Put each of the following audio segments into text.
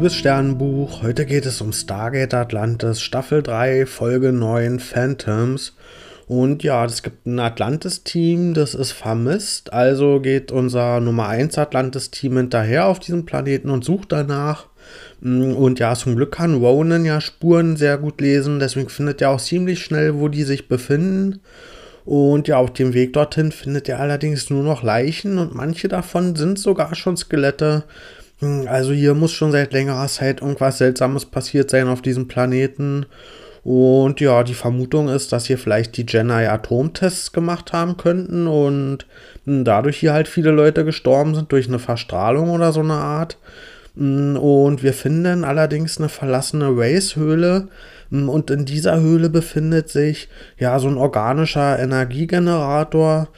liebes Sternenbuch. Heute geht es um Stargate Atlantis, Staffel 3, Folge 9, Phantoms. Und ja, es gibt ein Atlantis-Team, das ist vermisst. Also geht unser Nummer 1 Atlantis-Team hinterher auf diesem Planeten und sucht danach. Mm, und ja, zum Glück kann Ronan ja Spuren sehr gut lesen. Deswegen findet er auch ziemlich schnell, wo die sich befinden. Und ja, auf dem Weg dorthin findet er allerdings nur noch Leichen und manche davon sind sogar schon Skelette. Hm, also hier muss schon seit längerer Zeit irgendwas Seltsames passiert sein auf diesem Planeten. Und ja, die Vermutung ist, dass hier vielleicht die Jedi Atomtests gemacht haben könnten und hm, dadurch hier halt viele Leute gestorben sind durch eine Verstrahlung oder so eine Art. Hm, und wir finden allerdings eine verlassene Race-Höhle. Und in dieser Höhle befindet sich ja so ein organischer Energiegenerator.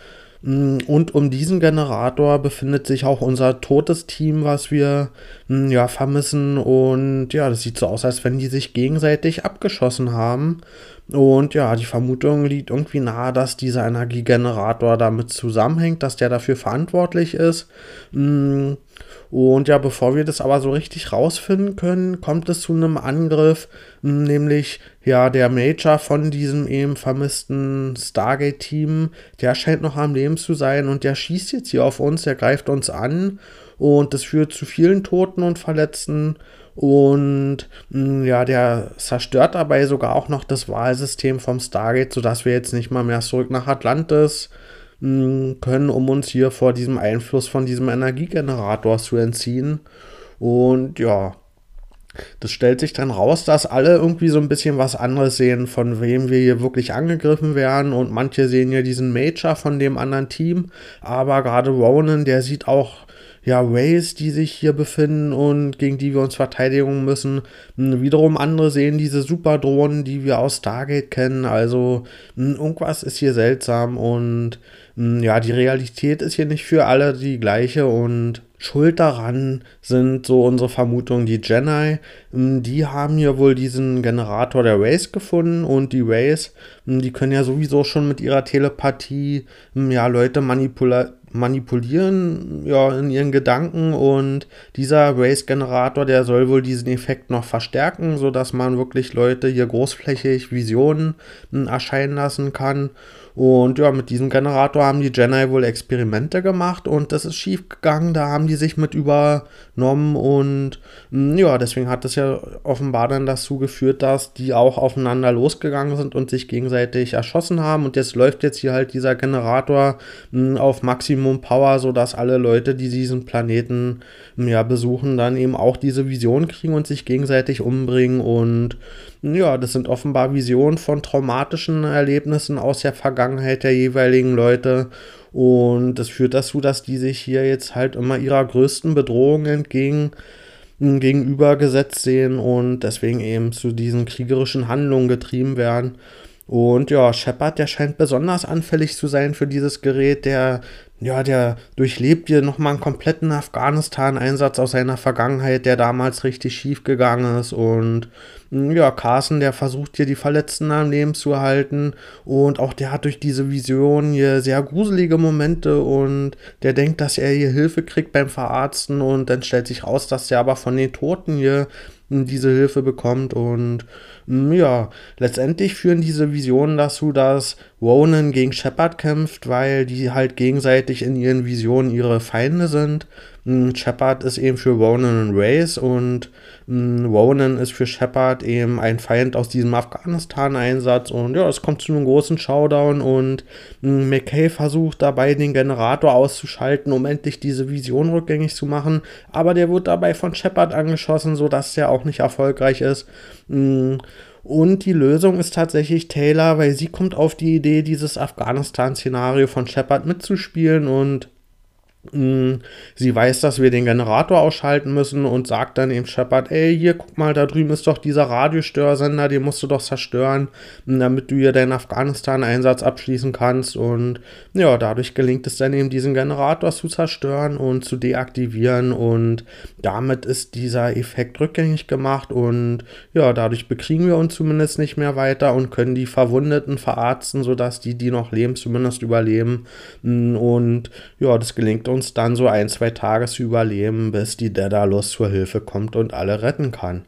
Mm, und um diesen Generator befindet sich auch unser totes Team, was wir mm, ja vermissen. Und ja, das sieht so aus, als wenn die sich gegenseitig abgeschossen haben. Und ja, die Vermutung liegt irgendwie nahe, dass dieser Energiegenerator damit zusammenhängt, dass der dafür verantwortlich ist. Mm, und ja, bevor wir das aber so richtig rausfinden können, kommt es zu einem Angriff, nämlich ja, der Major von diesem eben vermissten Stargate-Team, der scheint noch am Leben zu sein und der schießt jetzt hier auf uns, der greift uns an und das führt zu vielen Toten und Verletzten. Und ja, der zerstört dabei sogar auch noch das Wahlsystem vom Stargate, sodass wir jetzt nicht mal mehr zurück nach Atlantis können, um uns hier vor diesem Einfluss von diesem Energiegenerator zu entziehen. Und ja, das stellt sich dann raus, dass alle irgendwie so ein bisschen was anderes sehen, von wem wir hier wirklich angegriffen werden. Und manche sehen ja diesen Major von dem anderen Team. Aber gerade Ronan, der sieht auch ja, Rays, die sich hier befinden und gegen die wir uns verteidigen müssen. Hm, wiederum andere sehen diese Superdrohnen, die wir aus Stargate kennen. Also hm, irgendwas ist hier seltsam und hm, ja, die Realität ist hier nicht für alle die gleiche und Schuld daran sind so unsere Vermutungen die Jedi. Die haben hier wohl diesen Generator der Rays gefunden und die Rays, die können ja sowieso schon mit ihrer Telepathie ja Leute manipulieren manipulieren ja in ihren Gedanken und dieser Race-Generator, der soll wohl diesen Effekt noch verstärken, sodass man wirklich Leute hier großflächig Visionen erscheinen lassen kann. Und ja, mit diesem Generator haben die Jedi wohl Experimente gemacht und das ist schief gegangen. Da haben die sich mit übernommen und hm, ja, deswegen hat das ja offenbar dann dazu geführt, dass die auch aufeinander losgegangen sind und sich gegenseitig erschossen haben. Und jetzt läuft jetzt hier halt dieser Generator hm, auf Maximum Power, sodass alle Leute, die diesen Planeten hm, ja besuchen, dann eben auch diese Vision kriegen und sich gegenseitig umbringen und ja, das sind offenbar Visionen von traumatischen Erlebnissen aus der Vergangenheit der jeweiligen Leute. Und das führt dazu, dass die sich hier jetzt halt immer ihrer größten Bedrohung entgegen gegenübergesetzt sehen und deswegen eben zu diesen kriegerischen Handlungen getrieben werden. Und ja, Shepard, der scheint besonders anfällig zu sein für dieses Gerät. Der ja, der durchlebt hier nochmal einen kompletten Afghanistan-Einsatz aus seiner Vergangenheit, der damals richtig schief gegangen ist. Und hm, ja, Carson, der versucht hier die Verletzten am Leben zu erhalten. Und auch der hat durch diese Vision hier sehr gruselige Momente und der denkt, dass er hier Hilfe kriegt beim Verarzten. Und dann stellt sich raus, dass er aber von den Toten hier diese Hilfe bekommt. Und mm, ja, letztendlich führen diese Visionen dazu, dass Ronan gegen Shepard kämpft, weil die halt gegenseitig in ihren Visionen ihre Feinde sind. Mm, Shepard ist eben für Ronan ein Race und mm, Ronan ist für Shepard eben ein Feind aus diesem Afghanistan-Einsatz und ja, es kommt zu einem großen Showdown und McKay versucht dabei den Generator auszuschalten, um endlich diese Vision rückgängig zu machen, aber der wird dabei von Shepard angeschossen, sodass der auch nicht erfolgreich ist. Und die Lösung ist tatsächlich Taylor, weil sie kommt auf die Idee, dieses Afghanistan-Szenario von Shepard mitzuspielen und Mm, sie weiß, dass wir den Generator ausschalten müssen und sagt dann eben Shepard, ey, hier, guck mal, da drüben ist doch dieser Radiostörsender, den musst du doch zerstören, damit du hier deinen Afghanistan-Einsatz abschließen kannst. Und ja, dadurch gelingt es dann eben, diesen Generator zu zerstören und zu deaktivieren. Und damit ist dieser Effekt rückgängig gemacht. Und ja, dadurch bekriegen wir uns zumindest nicht mehr weiter und können die Verwundeten verarzten, sodass die, die noch leben, zumindest überleben. Und ja, das gelingt uns dann so ein, zwei Tage zu überleben, bis die Daedalus zur Hilfe kommt und alle retten kann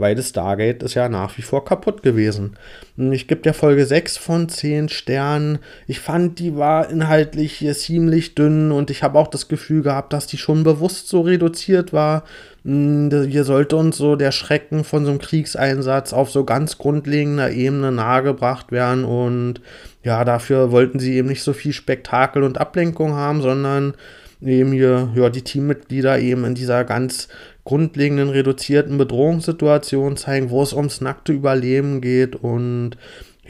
weil das Stargate ist ja nach wie vor kaputt gewesen. Ich gebe der Folge 6 von 10 Sternen. Ich fand, die war inhaltlich hier ziemlich dünn und ich habe auch das Gefühl gehabt, dass die schon bewusst so reduziert war. Hm, hier sollte uns so der Schrecken von so einem Kriegseinsatz auf so ganz grundlegender Ebene nahegebracht werden und ja, dafür wollten sie eben nicht so viel Spektakel und Ablenkung haben, sondern eben hier, ja, die Teammitglieder eben in dieser ganz grundlegenden reduzierten Bedrohungssituationen zeigen, wo es ums nackte Überleben geht und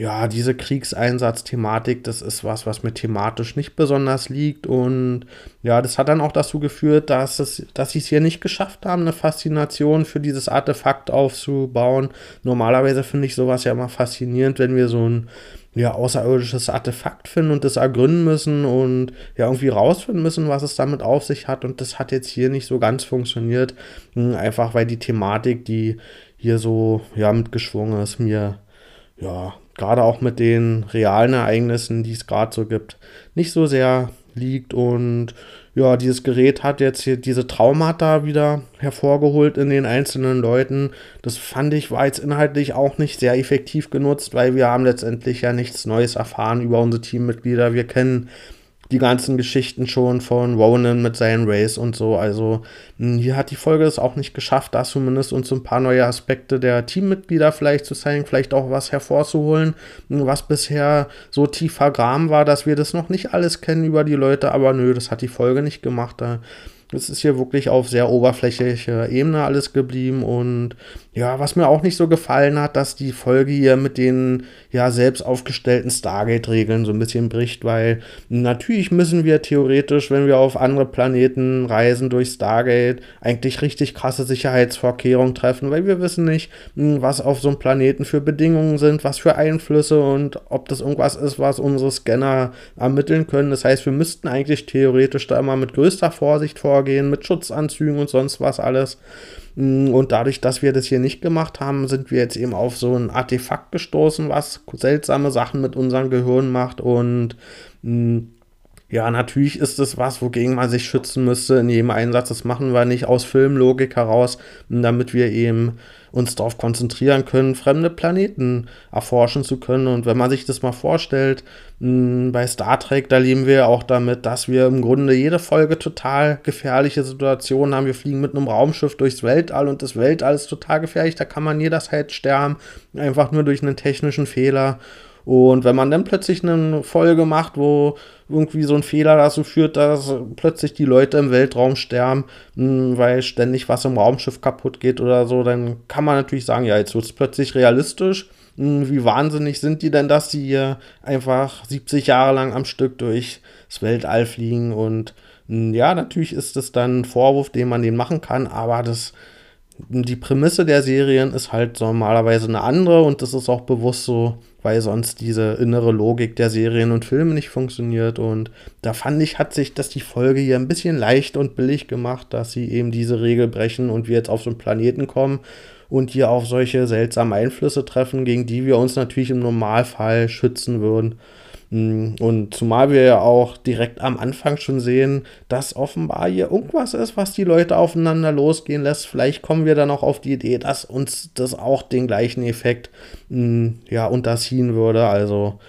ja, diese Kriegseinsatzthematik, das ist was, was mir thematisch nicht besonders liegt. Und ja, das hat dann auch dazu geführt, dass, es, dass sie es hier nicht geschafft haben, eine Faszination für dieses Artefakt aufzubauen. Normalerweise finde ich sowas ja immer faszinierend, wenn wir so ein ja, außerirdisches Artefakt finden und das ergründen müssen und ja, irgendwie rausfinden müssen, was es damit auf sich hat. Und das hat jetzt hier nicht so ganz funktioniert. Hm, einfach weil die Thematik, die hier so ja, mitgeschwungen ist, mir ja gerade auch mit den realen Ereignissen, die es gerade so gibt, nicht so sehr liegt. Und ja, dieses Gerät hat jetzt hier diese Traumata wieder hervorgeholt in den einzelnen Leuten. Das fand ich, war jetzt inhaltlich auch nicht sehr effektiv genutzt, weil wir haben letztendlich ja nichts Neues erfahren über unsere Teammitglieder. Wir kennen die ganzen Geschichten schon von Ronan mit seinen Race und so. Also hm, hier hat die Folge es auch nicht geschafft, da zumindest uns ein paar neue Aspekte der Teammitglieder vielleicht zu zeigen, vielleicht auch was hervorzuholen, hm, was bisher so tief vergraben war, dass wir das noch nicht alles kennen über die Leute. Aber nö, das hat die Folge nicht gemacht. Da es ist hier wirklich auf sehr oberflächlicher Ebene alles geblieben und ja, was mir auch nicht so gefallen hat, dass die Folge hier mit den ja selbst aufgestellten Stargate-Regeln so ein bisschen bricht, weil natürlich müssen wir theoretisch, wenn wir auf andere Planeten reisen durch Stargate, eigentlich richtig krasse Sicherheitsvorkehrungen treffen, weil wir wissen nicht, hm, was auf so einem Planeten für Bedingungen sind, was für Einflüsse und ob das irgendwas ist, was unsere Scanner ermitteln können. Das heißt, wir müssten eigentlich theoretisch da immer mit größter Vorsicht vorgehen vorgehen mit Schutzanzügen und sonst was alles. Mm, und dadurch, dass wir das hier nicht gemacht haben, sind wir jetzt eben auf so ein Artefakt gestoßen, was seltsame Sachen mit unserem Gehirn macht. Und mm, ja, natürlich ist es was, wogegen man sich schützen müsste in jedem Einsatz. Das machen wir nicht aus Filmlogik heraus, damit wir eben uns darauf konzentrieren können, fremde Planeten erforschen zu können. Und wenn man sich das mal vorstellt, mh, bei Star Trek, da leben wir auch damit, dass wir im Grunde jede Folge total gefährliche Situationen haben. Wir fliegen mit einem Raumschiff durchs Weltall und das Weltall ist total gefährlich. Da kann man jederzeit sterben, einfach nur durch einen technischen Fehler. Und wenn man dann plötzlich eine Folge macht, wo irgendwie so ein Fehler dazu führt, dass plötzlich die Leute im Weltraum sterben, hm, weil ständig was im Raumschiff kaputt geht oder so, dann kann man natürlich sagen, ja, jetzt wird es plötzlich realistisch. Hm, wie wahnsinnig sind die denn, dass die hier einfach 70 Jahre lang am Stück durchs Weltall fliegen? Und hm, ja, natürlich ist das dann ein Vorwurf, den man denen machen kann, aber das die Prämisse der Serien ist halt normalerweise eine andere und das ist auch bewusst so, weil sonst diese innere Logik der Serien und Filme nicht funktioniert. Und da fand ich, hat sich das die Folge hier ein bisschen leicht und billig gemacht, dass sie eben diese Regel brechen und wir jetzt auf so einen Planeten kommen und hier auf solche seltsamen Einflüsse treffen, gegen die wir uns natürlich im Normalfall schützen würden. Mm, und zumal wir ja auch direkt am Anfang schon sehen, dass offenbar hier irgendwas ist, was die Leute aufeinander losgehen lässt. Vielleicht kommen wir dann auch auf die Idee, dass uns das auch den gleichen Effekt mm, ja, unterziehen würde. Also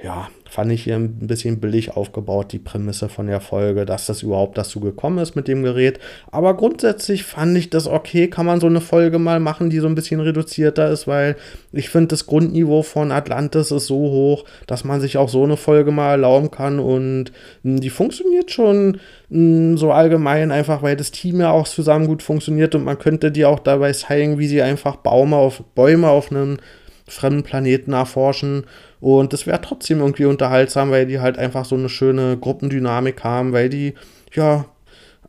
ja, fand ich hier ein bisschen billig aufgebaut, die Prämisse von der Folge, dass das überhaupt dazu gekommen ist mit dem Gerät. Aber grundsätzlich fand ich das okay, kann man so eine Folge mal machen, die so ein bisschen reduzierter ist, weil ich finde, das Grundniveau von Atlantis ist so hoch, dass man sich auch so eine Folge mal erlauben kann. Und hm, die funktioniert schon hm, so allgemein, einfach weil das Team ja auch zusammen gut funktioniert. Und man könnte die auch dabei zeigen, wie sie einfach Bäume auf, Bäume auf einem fremden Planeten erforschen und das wäre trotzdem irgendwie unterhaltsam, weil die halt einfach so eine schöne Gruppendynamik haben, weil die, ja,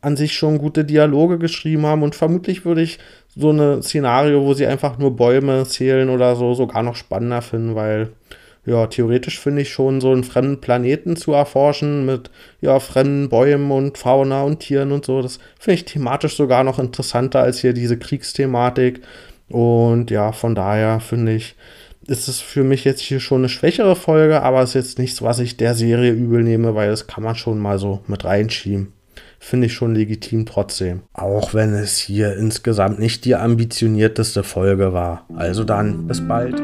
an sich schon gute Dialoge geschrieben haben. Und vermutlich würde ich so ein Szenario, wo sie einfach nur Bäume zählen oder so, sogar noch spannender finden, weil ja, theoretisch finde ich schon so einen fremden Planeten zu erforschen mit ja, fremden Bäumen und Fauna und Tieren und so. Das finde ich thematisch sogar noch interessanter als hier diese Kriegsthematik. Und ja, von daher finde ich, ist es für mich jetzt hier schon eine schwächere Folge, aber es ist jetzt nichts, was ich der Serie übel nehme, weil das kann man schon mal so mit reinschieben. finde ich schon legitim trotzdem. Auch wenn es hier insgesamt nicht die ambitionierteste Folge war. Also dann, bis bald.